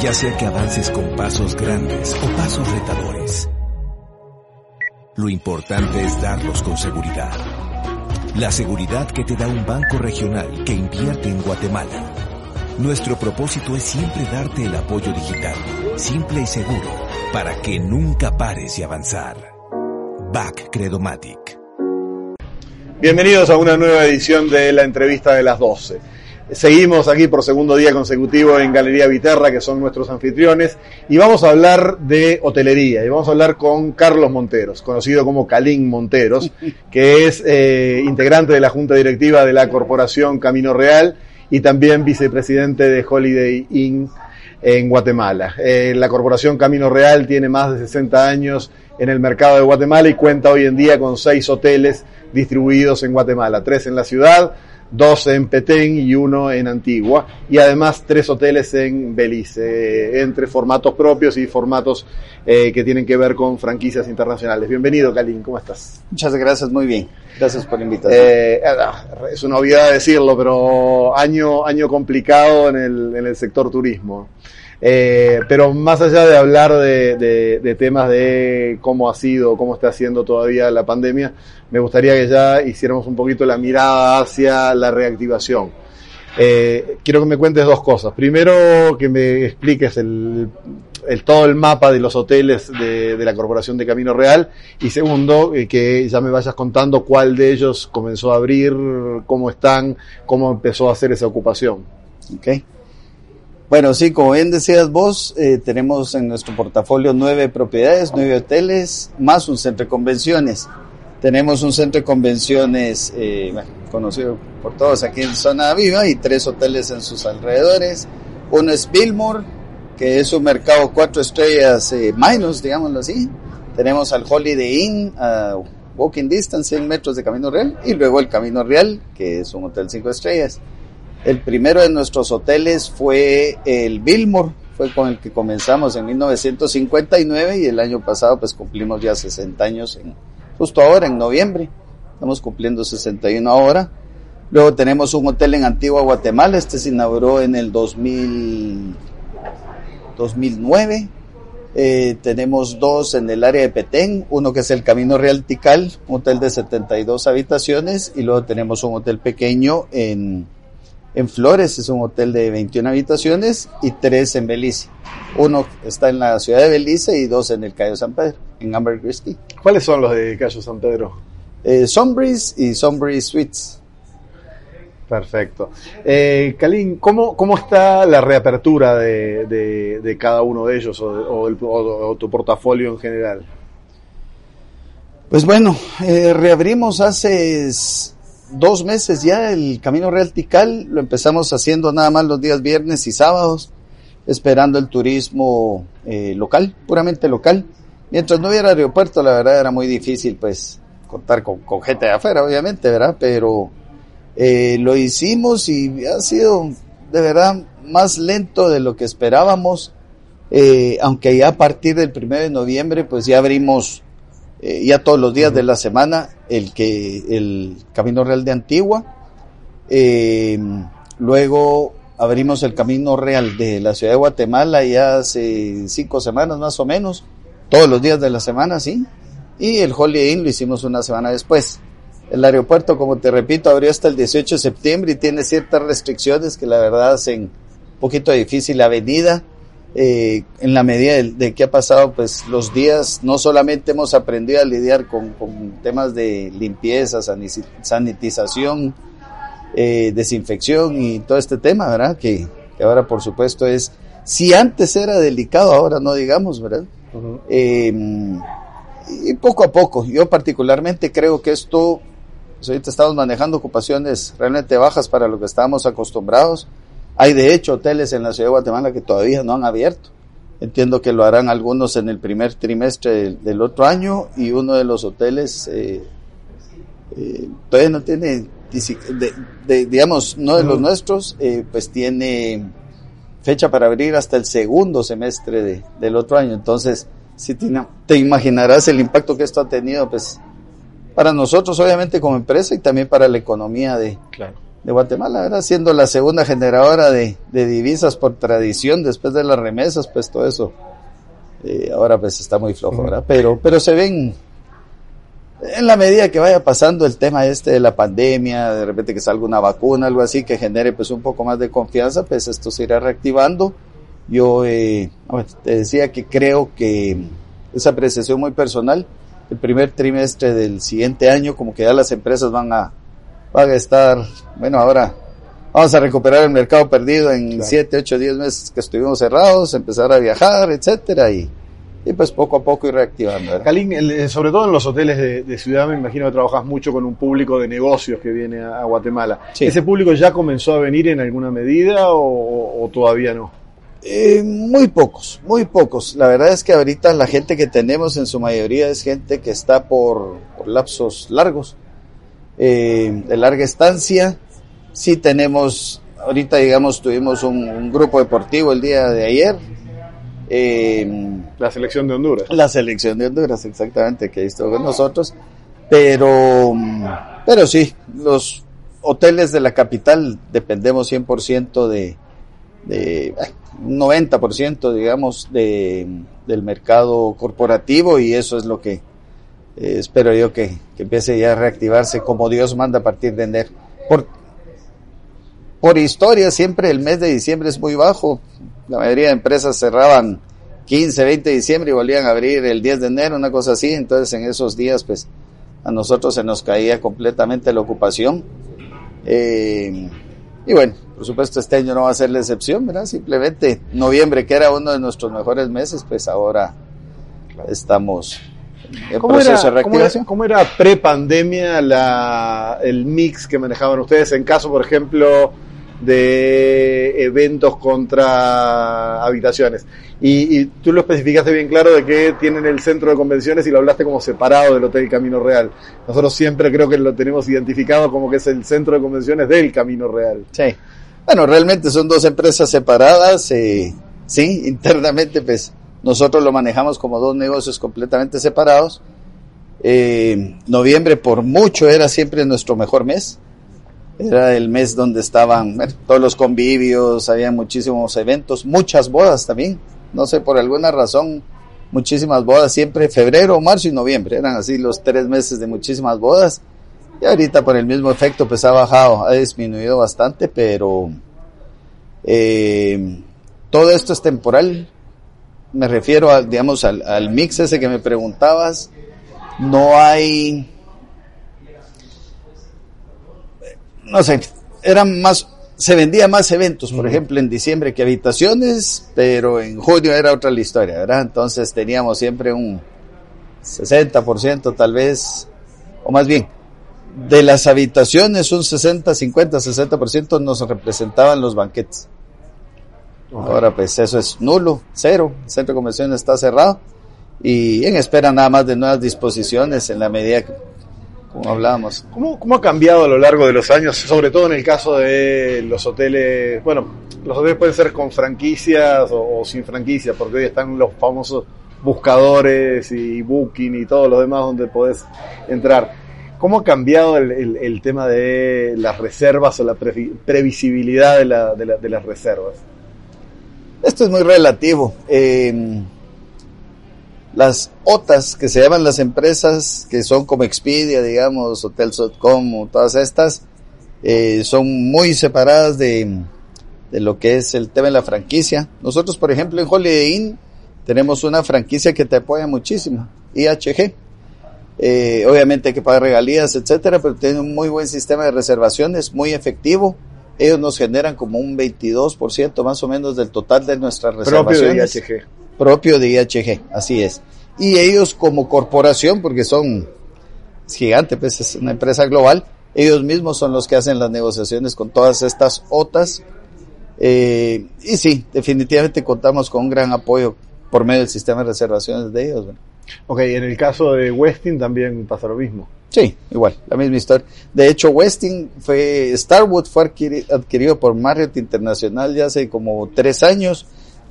Ya sea que avances con pasos grandes o pasos retadores. Lo importante es darlos con seguridad. La seguridad que te da un banco regional que invierte en Guatemala. Nuestro propósito es siempre darte el apoyo digital, simple y seguro, para que nunca pares de avanzar. Back Credomatic. Bienvenidos a una nueva edición de la entrevista de las 12. Seguimos aquí por segundo día consecutivo en Galería Viterra, que son nuestros anfitriones, y vamos a hablar de hotelería, y vamos a hablar con Carlos Monteros, conocido como Calín Monteros, que es eh, integrante de la Junta Directiva de la Corporación Camino Real y también vicepresidente de Holiday Inn en Guatemala. Eh, la Corporación Camino Real tiene más de 60 años en el mercado de Guatemala y cuenta hoy en día con seis hoteles distribuidos en Guatemala, tres en la ciudad, dos en Petén y uno en Antigua, y además tres hoteles en Belice, entre formatos propios y formatos eh, que tienen que ver con franquicias internacionales. Bienvenido, Kalin, ¿cómo estás? Muchas gracias, muy bien. Gracias por la invitación. Eh, es una obviedad decirlo, pero año, año complicado en el, en el sector turismo. Eh, pero más allá de hablar de, temas de cómo ha sido, cómo está haciendo todavía la pandemia, me gustaría que ya hiciéramos un poquito la mirada hacia la reactivación. Eh, quiero que me cuentes dos cosas. Primero, que me expliques el, todo el mapa de los hoteles de, de, la Corporación de Camino Real. Y segundo, eh, que ya me vayas contando cuál de ellos comenzó a abrir, cómo están, cómo empezó a hacer esa ocupación. Okay. Bueno, sí, como bien decías vos, eh, tenemos en nuestro portafolio nueve propiedades, nueve hoteles, más un centro de convenciones. Tenemos un centro de convenciones eh, conocido por todos aquí en Zona Viva y tres hoteles en sus alrededores. Uno es Billmore, que es un mercado cuatro estrellas eh, menos, digámoslo así. Tenemos al Holiday Inn, a walking distance, 100 metros de Camino Real, y luego el Camino Real, que es un hotel cinco estrellas. El primero de nuestros hoteles fue el Billmore, fue con el que comenzamos en 1959 y el año pasado pues cumplimos ya 60 años, en, justo ahora en noviembre, estamos cumpliendo 61 ahora. Luego tenemos un hotel en Antigua Guatemala, este se inauguró en el 2000, 2009. Eh, tenemos dos en el área de Petén, uno que es el Camino Real Tical, un hotel de 72 habitaciones, y luego tenemos un hotel pequeño en en Flores es un hotel de 21 habitaciones y tres en Belice. Uno está en la ciudad de Belice y dos en el Cayo San Pedro, en Amber Christie. ¿Cuáles son los de Cayo San Pedro? Eh, Sombreeze y Sombreeze Suites. Perfecto. Eh, Kalin, ¿cómo, ¿cómo está la reapertura de, de, de cada uno de ellos o, o, el, o, o, tu portafolio en general? Pues bueno, eh, reabrimos hace dos meses ya el Camino Real lo empezamos haciendo nada más los días viernes y sábados, esperando el turismo eh, local, puramente local. Mientras no hubiera aeropuerto, la verdad era muy difícil pues contar con, gente de afuera, obviamente, ¿verdad? Pero eh, lo hicimos y ha sido de verdad más lento de lo que esperábamos, eh, aunque ya a partir del primero de noviembre pues ya abrimos eh, ya todos los días de la semana el que el Camino Real de Antigua. Eh, luego abrimos el Camino Real de la ciudad de Guatemala ya hace cinco semanas más o menos, todos los días de la semana, sí. Y el Holiday Inn lo hicimos una semana después. El aeropuerto, como te repito, abrió hasta el 18 de septiembre y tiene ciertas restricciones que la verdad hacen un poquito difícil la venida eh, en la medida de, de, que ha pasado pues los días, no solamente hemos aprendido a lidiar con, con temas de limpieza, sanitización, eh, desinfección y todo este tema, ¿verdad? Que, que, ahora por supuesto es, si antes era delicado, ahora no digamos, ¿verdad? Uh -huh. eh, y poco a poco, yo particularmente creo que esto, pues ahorita estamos manejando ocupaciones realmente bajas para lo que estábamos acostumbrados. Hay de hecho hoteles en la ciudad de Guatemala que todavía no han abierto. Entiendo que lo harán algunos en el primer trimestre del, del otro año y uno de los hoteles eh, eh, todavía no tiene, de, de, digamos, no de los uh -huh. nuestros, eh, pues tiene fecha para abrir hasta el segundo semestre de, del otro año. Entonces, si te, te, imaginarás el impacto que esto ha tenido, pues, para nosotros, obviamente, como empresa y también para la economía de, claro. De Guatemala, ¿verdad? Siendo la segunda generadora de, de, divisas por tradición, después de las remesas, pues todo eso, eh, ahora pues está muy flojo, ¿verdad? Pero, pero se ven, en la medida que vaya pasando el tema este de la pandemia, de repente que salga una vacuna, algo así, que genere pues un poco más de confianza, pues esto se irá reactivando yo eh, te decía que creo que esa apreciación muy personal, el primer trimestre del siguiente año, como que ya las empresas van a, van a estar, bueno, ahora vamos a recuperar el mercado perdido en claro. 7, 8, 10 meses que estuvimos cerrados, empezar a viajar, etcétera, y, y pues poco a poco ir reactivando. ¿verdad? Kalin, el, sobre todo en los hoteles de, de, ciudad, me imagino que trabajas mucho con un público de negocios que viene a, a Guatemala. Sí. ¿Ese público ya comenzó a venir en alguna medida o, o todavía no? Eh, muy pocos, muy pocos. La verdad es que ahorita la gente que tenemos en su mayoría es gente que está por, por lapsos largos, eh, de larga estancia. Sí tenemos, ahorita digamos, tuvimos un, un grupo deportivo el día de ayer. Eh, la selección de Honduras. La selección de Honduras, exactamente, que estuvo con nosotros. Pero, pero sí, los hoteles de la capital dependemos 100% de, de, 90% digamos de, del mercado corporativo y eso es lo que eh, espero yo que, que, empiece ya a reactivarse como Dios manda a partir de enero. Por, por historia siempre el mes de diciembre es muy bajo, la mayoría de empresas cerraban 15, 20 de diciembre y volvían a abrir el 10 de enero, una cosa así, entonces en esos días pues a nosotros se nos caía completamente la ocupación. Eh, y bueno, por supuesto este año no va a ser la excepción, ¿verdad? Simplemente noviembre, que era uno de nuestros mejores meses, pues ahora estamos en ¿Cómo proceso era, de reactivación. ¿Cómo era, era pre-pandemia el mix que manejaban ustedes en caso, por ejemplo, de eventos contra habitaciones? Y, y, tú lo especificaste bien claro de que tienen el centro de convenciones y lo hablaste como separado del Hotel Camino Real. Nosotros siempre creo que lo tenemos identificado como que es el centro de convenciones del Camino Real. Sí. Bueno, realmente son dos empresas separadas, eh, sí, internamente pues nosotros lo manejamos como dos negocios completamente separados. Eh, noviembre por mucho era siempre nuestro mejor mes. Era el mes donde estaban todos los convivios, había muchísimos eventos, muchas bodas también. No sé, por alguna razón, muchísimas bodas, siempre febrero, marzo y noviembre. Eran así los tres meses de muchísimas bodas. Y ahorita por el mismo efecto pues ha bajado, ha disminuido bastante, pero eh, todo esto es temporal. Me refiero a, digamos, al, al mix ese que me preguntabas. No hay, no sé, eran más, se vendía más eventos, por uh -huh. ejemplo, en diciembre que habitaciones, pero en junio era otra la historia, ¿verdad? Entonces teníamos siempre un 60% tal vez, o más bien, de las habitaciones un 60, 50, 60% nos representaban los banquetes. Ahora pues eso es nulo, cero, el centro de convenciones está cerrado y en espera nada más de nuevas disposiciones en la medida que como hablábamos. ¿Cómo, ¿Cómo ha cambiado a lo largo de los años, sobre todo en el caso de los hoteles? Bueno, los hoteles pueden ser con franquicias o, o sin franquicias, porque hoy están los famosos buscadores y Booking y todo lo demás donde podés entrar. ¿Cómo ha cambiado el, el, el tema de las reservas o la pre, previsibilidad de, la, de, la, de, las reservas? Esto es muy relativo. Eh, las OTAs, que se llaman las empresas que son como Expedia, digamos, Hotels.com todas estas, eh, son muy separadas de, de lo que es el tema de la franquicia. Nosotros, por ejemplo, en Holiday Inn tenemos una franquicia que te apoya muchísimo, IHG. Eh, obviamente hay que pagar regalías, etcétera, pero tiene un muy buen sistema de reservaciones, muy efectivo. Ellos nos generan como un 22% más o menos del total de nuestras reservaciones. Propio de IHG. Propio de IHG, así es. Y ellos como corporación, porque son es gigante, pues es una empresa global, ellos mismos son los que hacen las negociaciones con todas estas OTAs. Eh, y sí, definitivamente contamos con un gran apoyo por medio del sistema de reservaciones de ellos. Ok, en el caso de Westin también pasa lo mismo. Sí, igual, la misma historia. De hecho, Westin fue, Starwood fue adquirido, adquirido por Marriott Internacional ya hace como tres años.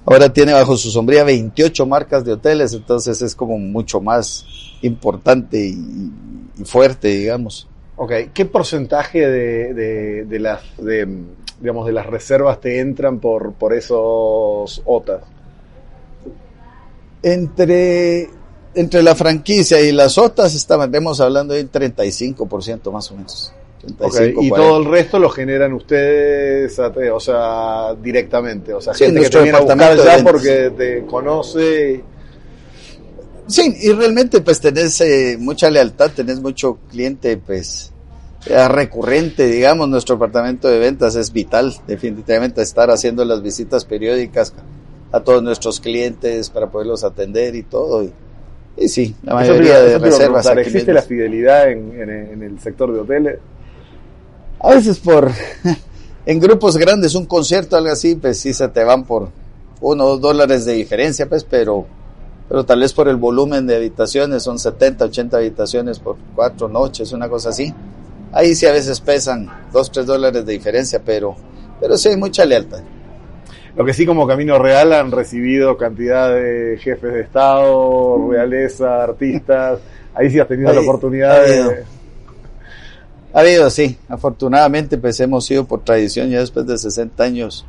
Ahora tiene bajo su sombría 28 marcas de hoteles, entonces es como mucho más importante y, y fuerte, digamos. Ok, ¿qué porcentaje de, de, de las de, digamos de las reservas te entran por por esos OTAs? Entre entre la franquicia y las OTAs estaremos hablando de un 35% más o menos. 35, Ok, y 40. todo el resto lo generan ustedes, o sea, directamente, o sea, Sí, gente que te viene a buscar ya porque te conoce. Sí, y realmente pues tenés eh, mucha lealtad, tenés mucho cliente pues eh, recurrente, digamos, nuestro departamento de ventas es vital, definitivamente estar haciendo las visitas periódicas a todos nuestros clientes para poderlos atender y todo. Y, y sí, la Eso mayoría iba- de eso reservas aquí ¿Existe la fidelidad en, en- en el sector de hoteles? A veces por, en grupos grandes, un concierto, algo así, pues sí se te van por uno o dos dólares de diferencia, pues, pero, pero tal vez por el volumen de habitaciones, son 70, 80 habitaciones por cuatro noches, una cosa así. Ahí sí a veces pesan dos, tres dólares de diferencia, pero, pero sí hay mucha lealtad. Lo que sí como Camino Real han recibido cantidad de jefes de Estado, realeza, artistas. Ahí sí has tenido la oportunidad de... no. Ha habido, sí. Afortunadamente, pues hemos sido por tradición ya después de 60 años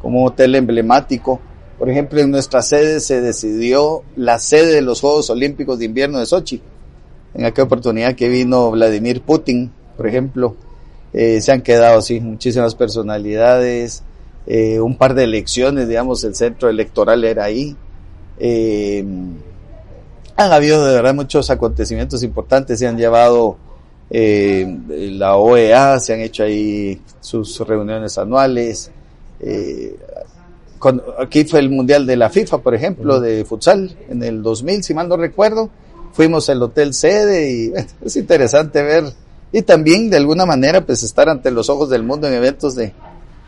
como un hotel emblemático. Por ejemplo, en nuestra sede se decidió la sede de los Juegos Olímpicos de Invierno de Sochi. En aquella oportunidad que vino Vladimir Putin, por ejemplo, eh, se han quedado, sí, muchísimas personalidades, eh, un par de elecciones, digamos, el centro electoral era ahí. Eh, han habido de verdad muchos acontecimientos importantes, se han llevado eh, la OEA, se han hecho ahí sus reuniones anuales. Eh, con- aquí fue el Mundial de la FIFA, por ejemplo, de futsal, en el 2000, si mal no recuerdo. Fuimos al hotel sede y bueno, es interesante ver y también de alguna manera pues estar ante los ojos del mundo en eventos de,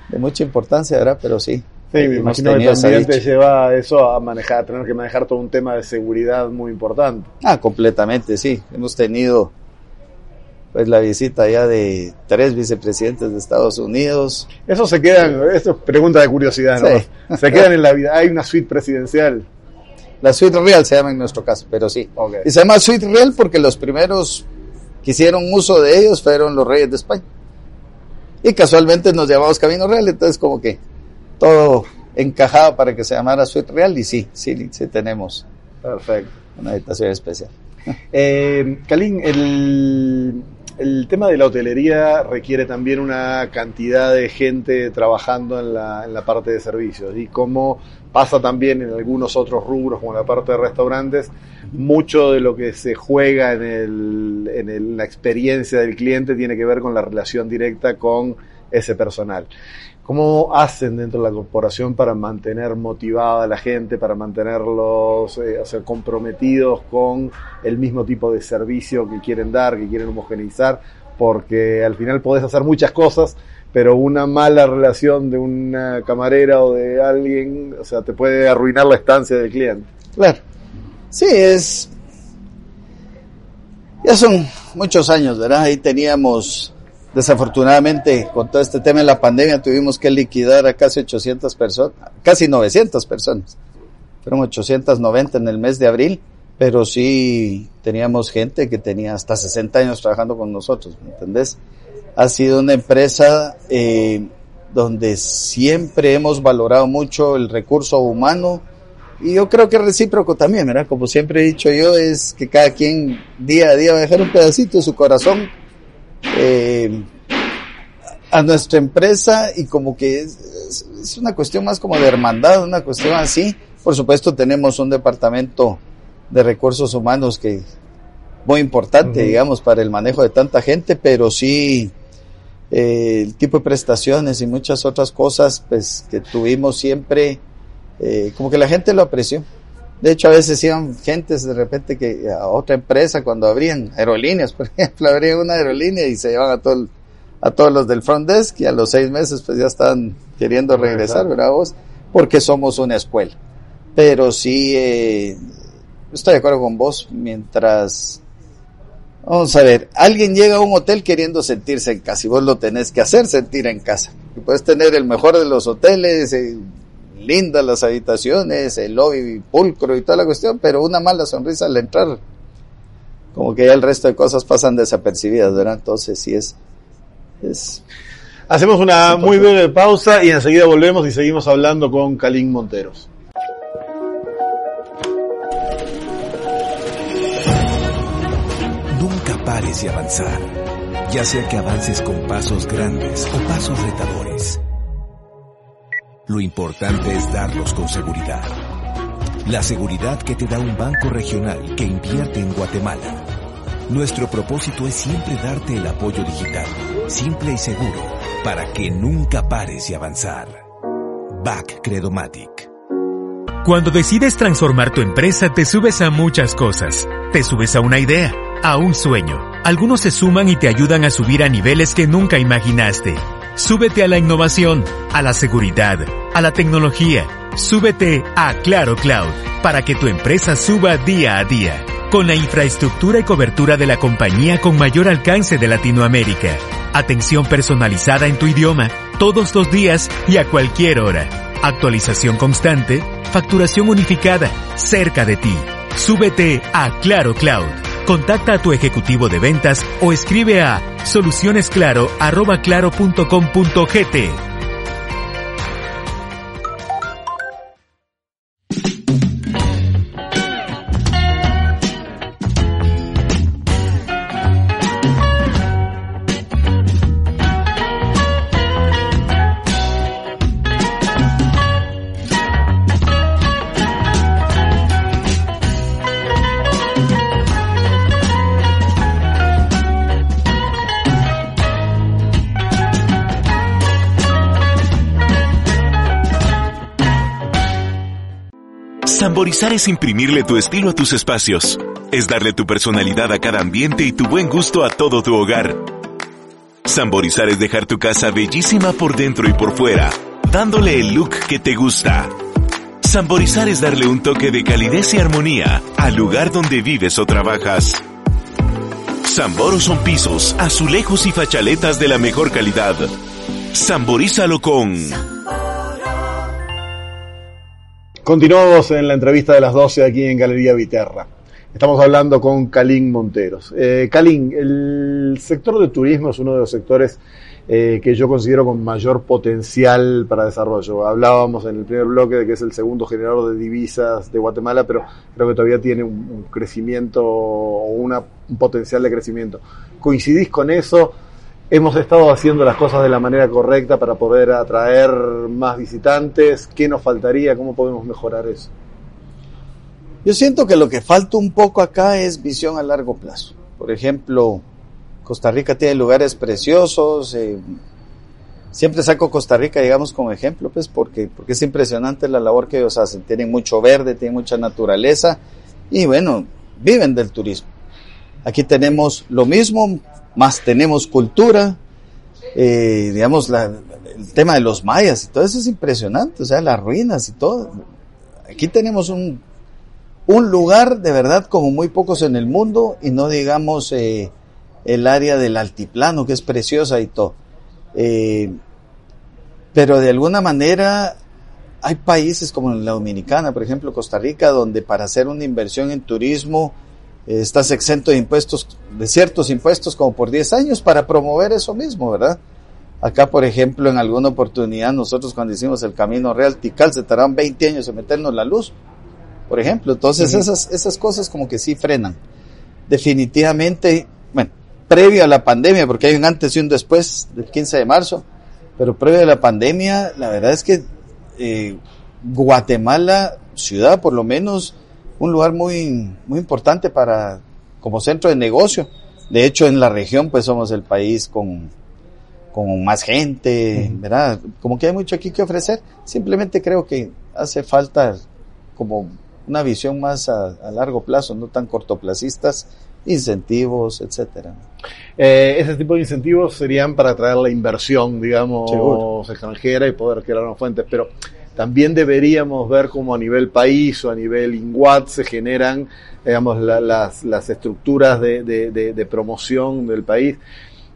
de mucha importancia, ¿verdad? Pero sí. Sí, me hemos imagino que también te lleva eso a manejar, a tener que manejar todo un tema de seguridad muy importante. Ah, completamente, sí. Hemos tenido pues la visita ya de tres vicepresidentes de Estados Unidos. Eso se quedan, esto es pregunta de curiosidad, ¿no? Sí. Se quedan en la vida. Hay una suite presidencial. La Suite Real se llama en nuestro caso, pero sí. Ok. Y se llama Suite Real porque los primeros que hicieron uso de ellos fueron los reyes de España. Y casualmente nos llamamos Camino Real, entonces como que todo encajaba para que se llamara Suite Real y sí, sí, sí tenemos Perfecto. una habitación especial. Eh, Kalin, el, el tema de la hotelería requiere también una cantidad de gente trabajando en la, en la parte de servicios y como pasa también en algunos otros rubros como la parte de restaurantes, mucho de lo que se juega en, el, en el- la experiencia del cliente tiene que ver con la relación directa con ese personal. ¿Cómo hacen dentro de la corporación para mantener motivada a la gente, para mantenerlos eh, comprometidos con el mismo tipo de servicio que quieren dar, que quieren homogeneizar? Porque al final podés hacer muchas cosas, pero una mala relación de una camarera o de alguien, o sea, te puede arruinar la estancia del cliente. Claro. Sí, es... Ya son muchos años, ¿verdad? Ahí teníamos, desafortunadamente, con todo este tema de la pandemia, tuvimos que liquidar a casi 800 personas, casi 900 personas. Fueron 890 en el mes de abril, pero sí teníamos gente que tenía hasta 60 años trabajando con nosotros, ¿me entendés? Ha sido una empresa eh, donde siempre hemos valorado mucho el recurso humano, y yo creo que recíproco también, ¿verdad? Como siempre he dicho yo, es que cada quien día a día va a dejar un pedacito de su corazón eh, a nuestra empresa y como que es, es, una cuestión más como de hermandad, una cuestión así. Por supuesto tenemos un departamento de recursos humanos que muy importante, digamos, para el manejo de tanta gente, pero sí eh, el tipo de prestaciones y muchas otras cosas, pues que tuvimos siempre, eh, como que la gente lo apreció. De hecho, a veces iban gentes de repente que a otra empresa cuando abrían aerolíneas, por ejemplo, abrían una aerolínea y se llevan a todo a todos los del front desk y a los seis meses pues ya están queriendo regresar, ¿verdad vos? Porque somos una escuela. Pero sí, eh, estoy de acuerdo con vos, mientras Vamos a ver, alguien llega a un hotel queriendo sentirse en casa y vos lo tenés que hacer sentir en casa. Y puedes tener el mejor de los hoteles, eh, lindas las habitaciones, el lobby pulcro y toda la cuestión, pero una mala sonrisa al entrar, como que ya el resto de cosas pasan desapercibidas, ¿verdad? Entonces sí es... es Hacemos una muy breve pausa y enseguida volvemos y seguimos hablando con Kalin Monteros. pares de avanzar, ya sea que avances con pasos grandes o pasos retadores. Lo importante es darlos con seguridad. La seguridad que te da un banco regional que invierte en Guatemala. Nuestro propósito es siempre darte el apoyo digital, simple y seguro, para que nunca pares de avanzar. Back Credomatic. Cuando decides transformar tu empresa te subes a muchas cosas. Te subes a una idea a un sueño. Algunos se suman y te ayudan a subir a niveles que nunca imaginaste. Súbete a la innovación, a la seguridad, a la tecnología. Súbete a Claro Cloud para que tu empresa suba día a día. Con la infraestructura y cobertura de la compañía con mayor alcance de Latinoamérica. Atención personalizada en tu idioma, todos los días y a cualquier hora. Actualización constante, facturación unificada, cerca de ti. Súbete a Claro Cloud Contacta a tu ejecutivo de ventas o escribe a solucionesclaro.claro.com.gt. Samborizar es imprimirle tu estilo a tus espacios. Es darle tu personalidad a cada ambiente y tu buen gusto a todo tu hogar. Samborizar es dejar tu casa bellísima por dentro y por fuera, dándole el look que te gusta. Samborizar es darle un toque de calidez y armonía al lugar donde vives o trabajas. Samboro son pisos, azulejos y fachaletas de la mejor calidad. Samborízalo con Continuamos en la entrevista de las 12 aquí en Galería Viterra. Estamos hablando con Calín Monteros. Eh, Calín, el sector de turismo es uno de los sectores eh, que yo considero con mayor potencial para desarrollo. Hablábamos en el primer bloque de que es el segundo generador de divisas de Guatemala, pero creo que todavía tiene un, crecimiento o un potencial de crecimiento. ¿Coincidís con eso? Hemos estado haciendo las cosas de la manera correcta para poder atraer más visitantes. ¿Qué nos faltaría? ¿Cómo podemos mejorar eso? Yo siento que lo que falta un poco acá es visión a largo plazo. Por ejemplo, Costa Rica tiene lugares preciosos. Eh, siempre saco Costa Rica, digamos, como ejemplo, pues, porque, porque es impresionante la labor que ellos hacen. Tienen mucho verde, tienen mucha naturaleza y, bueno, viven del turismo. Aquí tenemos lo mismo, más tenemos cultura, eh, digamos, el tema de los mayas y todo eso es impresionante, o sea, las ruinas y todo. Aquí tenemos un, un lugar de verdad como muy pocos en el mundo y no digamos eh, el área del altiplano que es preciosa y todo. Eh, pero de alguna manera hay países como la Dominicana, por ejemplo Costa Rica, donde para hacer una inversión en turismo estás exento de impuestos, de ciertos impuestos como por 10 años para promover eso mismo, ¿verdad? Acá, por ejemplo, en alguna oportunidad nosotros cuando hicimos el Camino Real Tical se tardaron 20 años en meternos la luz, por ejemplo. Entonces esas, esas cosas como que sí frenan. Definitivamente, bueno, previo a la pandemia, porque hay un antes y un después del 15 de marzo, pero previo a la pandemia, la verdad es que eh, Guatemala, ciudad por lo menos, un lugar muy, muy importante para, como centro de negocio. De hecho, en la región, pues somos el país con, con más gente, ¿verdad? Como que hay mucho aquí que ofrecer. Simplemente creo que hace falta como una visión más a, a largo plazo, no tan cortoplacistas, incentivos, etcétera. Eh, ese tipo de incentivos serían para atraer la inversión, digamos, Seguro. extranjera y poder crear una fuente, pero también deberíamos ver cómo a nivel país o a nivel INGUAT se generan, digamos, la, las, las, estructuras de, de, de, de, promoción del país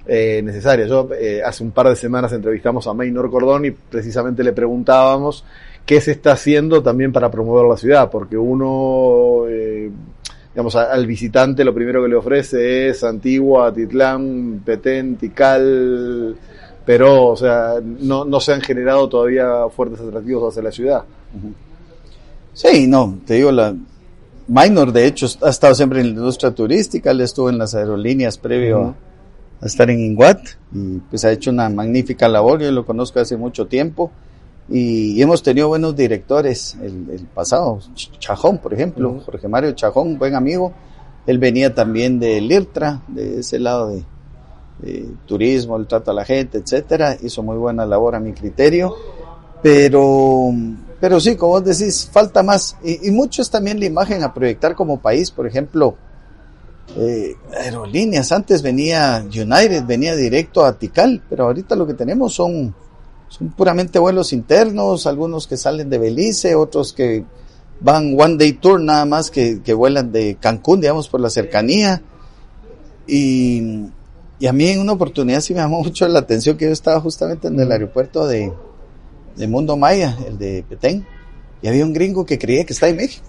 eh, necesarias. Yo eh, hace un par de semanas entrevistamos a Maynor Cordón y precisamente le preguntábamos qué se está haciendo también para promover la ciudad, porque uno, eh, digamos, al visitante lo primero que le ofrece es Antigua, Titlán, Petén, Tikal, pero, o sea, no, no se han generado todavía fuertes atractivos hacia la ciudad. Sí, no, te digo, la Minor de hecho ha estado siempre en la industria turística, él estuvo en las aerolíneas previo uh -huh. a, estar en Inguat y pues ha hecho una magnífica labor, yo lo conozco hace mucho tiempo y hemos tenido buenos directores el, el pasado, Chajón por ejemplo, uh -huh. Jorge Mario Chajón, buen amigo, él venía también del IRTRA, de ese lado de, de turismo, el trato a la gente, etcétera, hizo muy buena labor a mi criterio, pero, pero sí, como decís, falta más, y, y mucho es también la imagen a proyectar como país, por ejemplo, eh, aerolíneas, antes venía United, venía directo a Tikal, pero ahorita lo que tenemos son, son puramente vuelos internos, algunos que salen de Belice, otros que van one day tour nada más que, que vuelan de Cancún, digamos, por la cercanía, y, y a mí en una oportunidad sí me llamó mucho la atención que yo estaba justamente en el aeropuerto de, de Mundo Maya, el de Petén, y había un gringo que creía que estaba en México.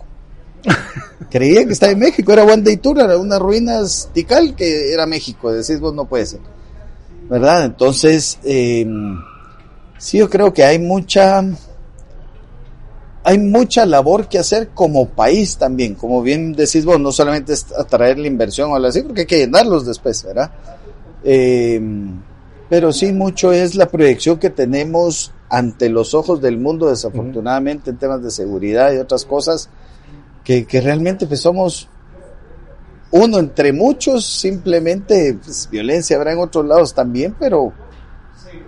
creía que estaba en México, era One Day Tour, era unas ruinas Tikal que era México, decís vos no puede ser. ¿Verdad? Entonces, eh, sí yo creo que hay mucha, hay mucha labor que hacer como país también, como bien decís vos, no solamente es atraer la inversión o algo así, porque hay que llenarlos después, ¿verdad? Eh, pero sí mucho es la proyección que tenemos ante los ojos del mundo, desafortunadamente, en temas de seguridad y otras cosas, que, que realmente pues somos uno entre muchos, simplemente pues, violencia habrá en otros lados también, pero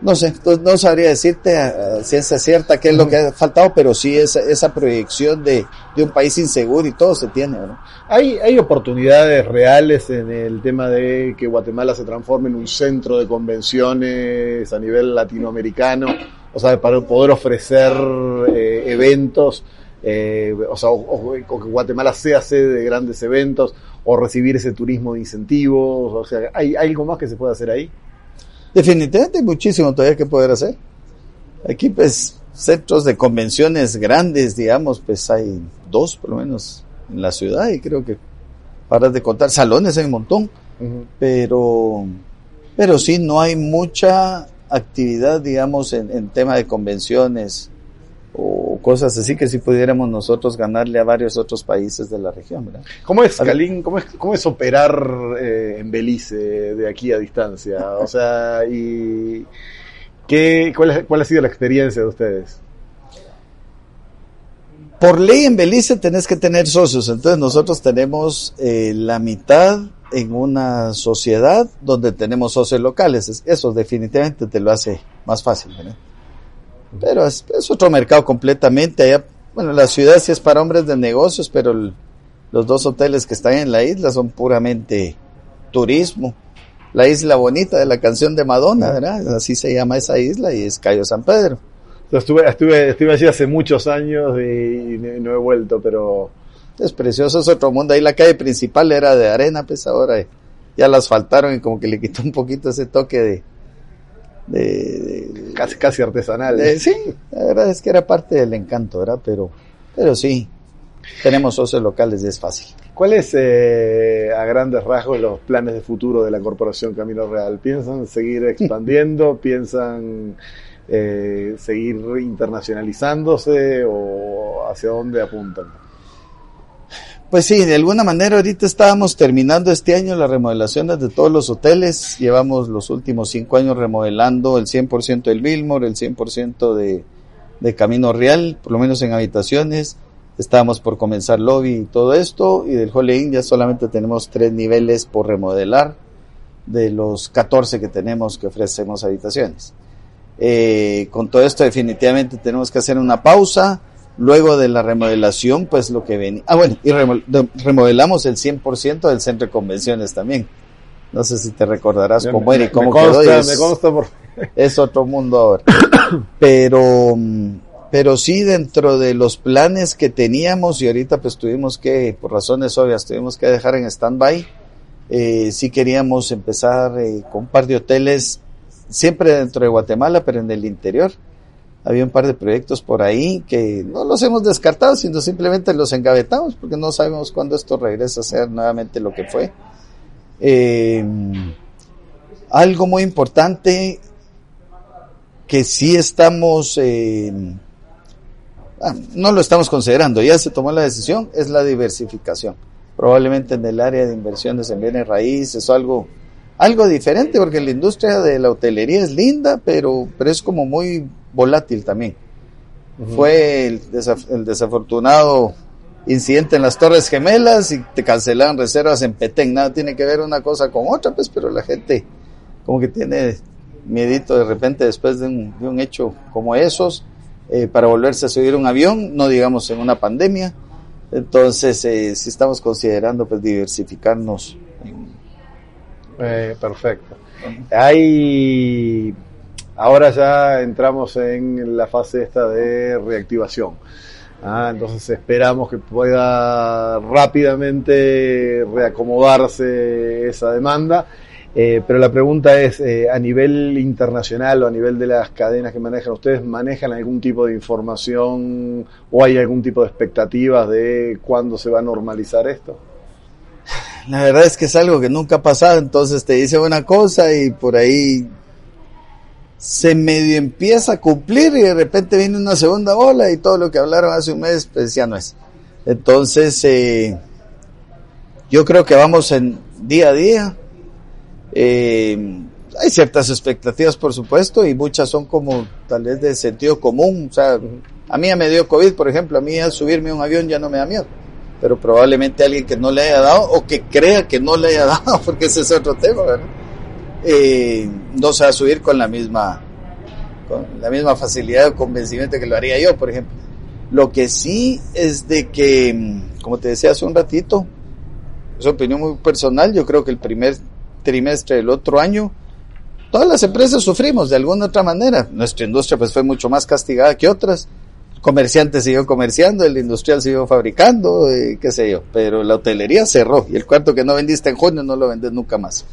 no sé, no, sabría decirte a, a, ciencia cierta qué es lo que ha faltado, pero sí esa, esa proyección de, de un país inseguro y todo se tiene. ¿no? ¿Hay, ¿Hay oportunidades reales en el tema de que Guatemala se transforme en un centro de convenciones a nivel latinoamericano? O sea, para poder ofrecer eh, eventos, eh, o sea, o, que Guatemala sea sede de grandes eventos, o recibir ese turismo de incentivos, o sea, ¿hay, ¿hay algo más que se puede hacer ahí? Definitivamente hay muchísimo todavía que poder hacer. Aquí pues centros de convenciones grandes, digamos, pues hay dos por lo menos en la ciudad y creo que paras de contar salones hay un montón, uh -huh. pero pero sí no hay mucha actividad, digamos, en, en tema de convenciones cosas así que si pudiéramos nosotros ganarle a varios otros países de la región. ¿verdad? ¿Cómo es, Kalin, cómo es, cómo es operar eh, en Belice de aquí a distancia? O sea, y qué, ¿cuál ha sido la experiencia de ustedes? Por ley en Belice tenés que tener socios, entonces nosotros tenemos eh, la mitad en una sociedad donde tenemos socios locales. Eso definitivamente te lo hace más fácil. ¿verdad? Pero es, es, otro mercado completamente. Allá, bueno, la ciudad sí es para hombres de negocios, pero el, los dos hoteles que están en la isla son puramente turismo. La isla bonita de la canción de Madonna, ¿verdad? Así se llama esa isla y es Cayo San Pedro. Estuve, estuve, estuve allí hace muchos años y no he vuelto, pero... Es precioso, es otro mundo. Ahí la calle principal era de arena, pues ahora ya la asfaltaron y como que le quitó un poquito ese toque de, de, de, casi casi artesanal. De, sí, la verdad es que era parte del encanto, ¿verdad? Pero, pero sí, tenemos socios locales y es fácil. ¿Cuáles eh, a grandes rasgos los planes de futuro de la Corporación Camino Real? ¿Piensan seguir expandiendo? ¿Piensan eh, seguir internacionalizándose o hacia dónde apuntan? Pues sí, de alguna manera ahorita estábamos terminando este año las remodelaciones de todos los hoteles. Llevamos los últimos cinco años remodelando el 100% del Billmore, el 100% de, de Camino Real, por lo menos en habitaciones. Estábamos por comenzar lobby y todo esto. Y del Holiday Inn ya solamente tenemos tres niveles por remodelar de los 14 que tenemos que ofrecemos habitaciones. Eh, con todo esto definitivamente tenemos que hacer una pausa Luego de la remodelación, pues lo que venía. Ah, bueno, y remodelamos el 100% del centro de convenciones también. No sé si te recordarás cómo era y cómo quedó. Es otro mundo ahora. pero, pero sí, dentro de los planes que teníamos, y ahorita pues tuvimos que, por razones obvias, tuvimos que dejar en stand-by. Eh, sí queríamos empezar eh, con un par de hoteles, siempre dentro de Guatemala, pero en el interior había un par de proyectos por ahí que no los hemos descartado, sino simplemente los engavetamos porque no sabemos cuándo esto regresa a ser nuevamente lo que fue. Eh, algo muy importante que sí estamos, eh, ah, no lo estamos considerando, ya se tomó la decisión, es la diversificación. Probablemente en el área de inversiones en bienes raíces o algo, algo diferente, porque la industria de la hotelería es linda, pero, pero es como muy volátil también. Fue el, desafortunado incidente en las Torres Gemelas y te cancelaron reservas en Petén. Nada tiene que ver una cosa con otra, pues, pero la gente como que tiene miedito de repente después de un, hecho como esos eh, para volverse a subir un avión, no digamos en una pandemia. Entonces, eh, si estamos considerando pues diversificarnos. Eh, perfecto. Hay Ahora ya entramos en la fase esta de reactivación. Ah, entonces esperamos que pueda rápidamente reacomodarse esa demanda. Eh, pero la pregunta es, eh, a nivel internacional o a nivel de las cadenas que manejan ustedes, ¿manejan algún tipo de información o hay algún tipo de expectativas de cuándo se va a normalizar esto? La verdad es que es algo que nunca ha pasado, entonces te dice una cosa y por ahí se medio empieza a cumplir y de repente viene una segunda ola y todo lo que hablaron hace un mes pues ya no es. Entonces, eh, yo creo que vamos en día a día. Eh, hay ciertas expectativas, por supuesto, y muchas son como tal vez de sentido común. O sea, a mí me dio COVID, por ejemplo, a mí subirme a un avión ya no me da miedo. Pero probablemente alguien que no le haya dado o que crea que no le haya dado, porque ese es otro tema, ¿verdad? Eh, no se va a subir con la misma con la misma facilidad o convencimiento que lo haría yo, por ejemplo. Lo que sí es de que, como te decía hace un ratito, es opinión muy personal, yo creo que el primer trimestre del otro año, todas las empresas sufrimos de alguna otra manera. Nuestra industria pues fue mucho más castigada que otras. El comerciante siguió comerciando, el industrial siguió fabricando, eh, qué sé yo, pero la hotelería cerró y el cuarto que no vendiste en junio no lo vendes nunca más.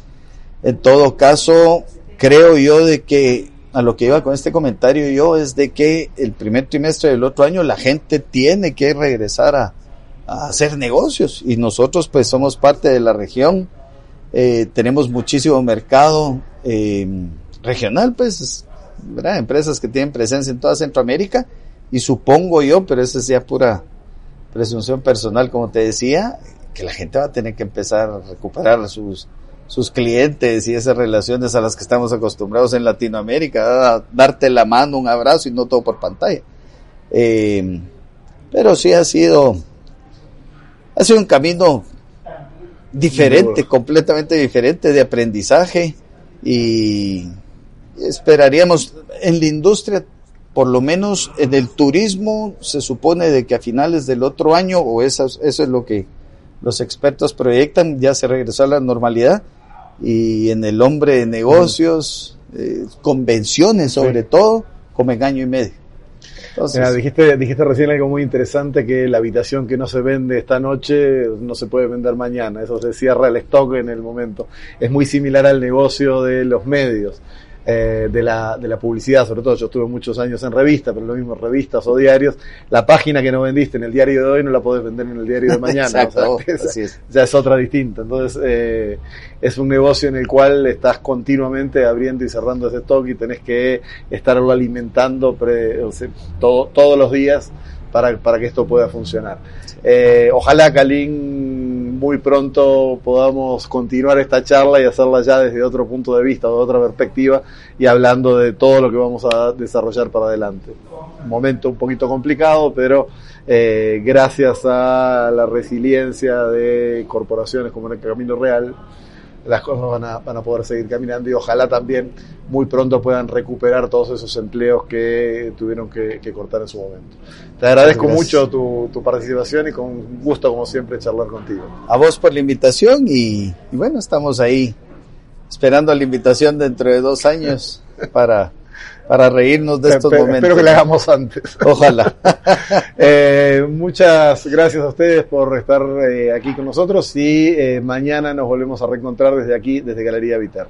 En todo caso, creo yo de que a lo que iba con este comentario yo es de que el primer trimestre del otro año la gente tiene que regresar a, hacer negocios. Y nosotros pues somos parte de la región, eh, tenemos muchísimo mercado eh, regional pues, ¿verdad? empresas que tienen presencia en toda Centroamérica. Y supongo yo, pero esa es ya pura presunción personal como te decía, que la gente va a tener que empezar a recuperar sus sus clientes y esas relaciones a las que estamos acostumbrados en Latinoamérica, darte la mano, un abrazo y no todo por pantalla. Eh, pero sí ha sido, ha sido un camino diferente, completamente diferente de aprendizaje y esperaríamos en la industria, por lo menos en el turismo, se supone de que a finales del otro año, o eso, eso es lo que los expertos proyectan, ya se regresó a la normalidad y en el hombre de negocios, eh, convenciones sobre todo, como año y medio. dijiste, dijiste recién algo muy interesante, que la habitación que no se vende esta noche no se puede vender mañana, eso se cierra el stock en el momento. Es muy similar al negocio de los medios. Eh, de, la, de la publicidad, sobre todo yo estuve muchos años en revistas, pero lo mismo revistas o diarios, la página que no vendiste en el diario de hoy no la podés vender en el diario de mañana, ya es otra distinta, entonces eh, es un negocio en el cual estás continuamente abriendo y cerrando ese stock y tenés que estarlo alimentando pre, todos los días para, para que esto pueda funcionar. Eh, ojalá, Kalin, muy pronto podamos continuar esta charla y hacerla ya desde otro punto de vista, de otra perspectiva y hablando de todo lo que vamos a desarrollar para adelante. Un momento un poquito complicado, pero eh, gracias a la resiliencia de corporaciones como el Camino Real, las cosas van a, van a poder seguir caminando y ojalá también muy pronto puedan recuperar todos esos empleos que tuvieron que, que cortar en su momento. Te agradezco Gracias. mucho tu, tu participación y con gusto como siempre charlar contigo. A vos por la invitación y, y bueno, estamos ahí esperando la invitación dentro de dos años para, para reírnos de estos momentos. Espero que la hagamos antes. Ojalá. Eh, muchas gracias a ustedes por estar eh, aquí con nosotros y eh, mañana nos volvemos a reencontrar desde aquí, desde Galería Viterra.